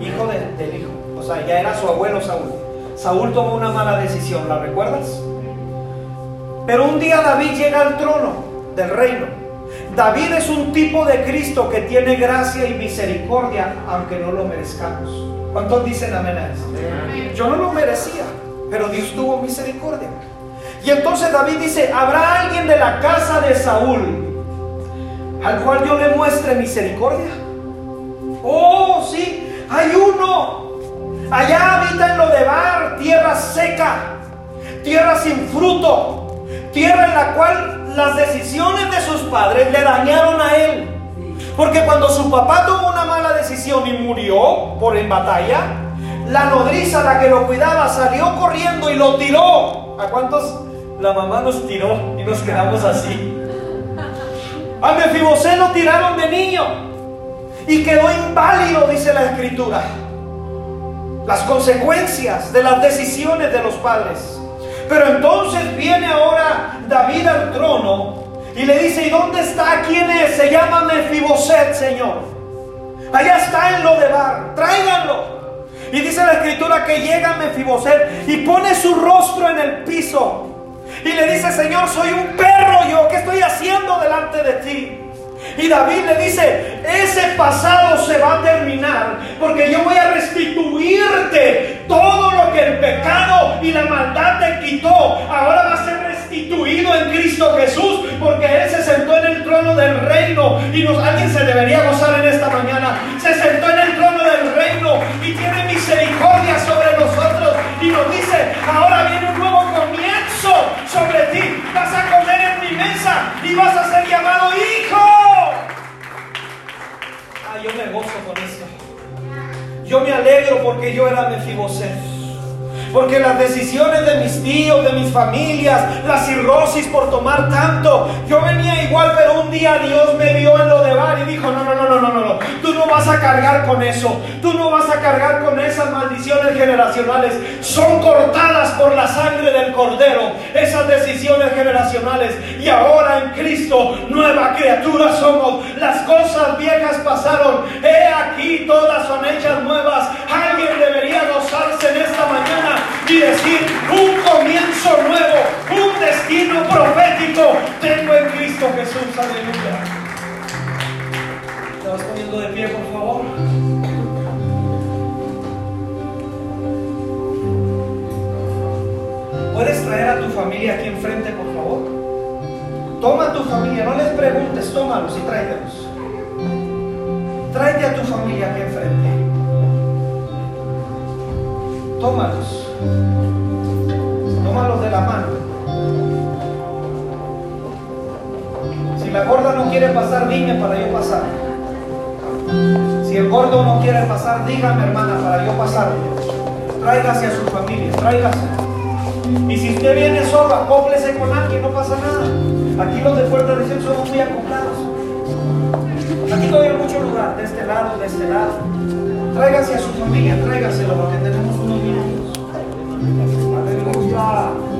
Hijo del hijo. O sea, ya era su abuelo Saúl. Saúl tomó una mala decisión, ¿la recuerdas? Pero un día David llega al trono del reino. David es un tipo de Cristo que tiene gracia y misericordia, aunque no lo merezcamos. ¿Cuántos dicen amén a eso? Yo no lo merecía, pero Dios tuvo misericordia. Y entonces David dice, ¿habrá alguien de la casa de Saúl al cual yo le muestre misericordia? Oh, sí, hay uno. Allá habita en lo de Bar, tierra seca, tierra sin fruto, tierra en la cual las decisiones de sus padres le dañaron a él. Porque cuando su papá tomó una mala decisión y murió por en batalla, la nodriza, la que lo cuidaba, salió corriendo y lo tiró. ¿A cuántos la mamá nos tiró y nos quedamos así? A Mefibosé lo tiraron de niño y quedó inválido, dice la escritura. Las consecuencias de las decisiones de los padres. Pero entonces viene ahora David al trono y le dice, ¿y dónde está? ¿Quién es? Se llama Mefiboset, Señor. Allá está en lo de bar, tráiganlo. Y dice la escritura que llega Mefiboset y pone su rostro en el piso. Y le dice, Señor, soy un perro yo, ¿qué estoy haciendo delante de ti? Y David le dice, ese pasado se va a terminar porque yo voy a restituirte todo lo que el pecado y la maldad te quitó. Ahora va a ser restituido en Cristo Jesús porque Él se sentó en el trono del reino y nos, alguien se debería gozar en esta mañana. Se sentó en el trono del reino y tiene misericordia sobre nosotros y nos dice, ahora viene un nuevo comienzo sobre ti. Vas a comer en mi mesa y vas a ser llamado hijo yo me gozo con esto. Yo me alegro porque yo era Mefiboset. Porque las decisiones de mis tíos, de mis familias, la cirrosis por tomar tanto, yo venía igual, pero un día Dios me vio en lo de bar y dijo, no, no, no, no, no, no, tú no vas a cargar con eso, tú no vas a cargar con esas maldiciones generacionales, son cortadas por la sangre del cordero, esas decisiones generacionales, y ahora en Cristo, nueva criatura somos, las cosas viejas pasaron, he aquí todas son hechas nuevas, alguien debería gozarse en mañana y decir un comienzo nuevo, un destino profético tengo en Cristo Jesús. Aleluya. ¿Te vas poniendo de pie, por favor? ¿Puedes traer a tu familia aquí enfrente, por favor? Toma a tu familia, no les preguntes, tómalos y tráetelos. Tráete a tu familia aquí enfrente. Tómalos. Tómalos de la mano. Si la gorda no quiere pasar, dime para yo pasar. Si el gordo no quiere pasar, dígame hermana para yo pasar. Tráigase a su familia, tráigase. Y si usted viene solo, acóplese con alguien, no pasa nada. Aquí los de Puerta de somos muy acoplados. Aquí todavía hay mucho lugar, de este lado, de este lado. Tráigase a su familia, tráigaselo porque tenemos unos minutos. Aleluya.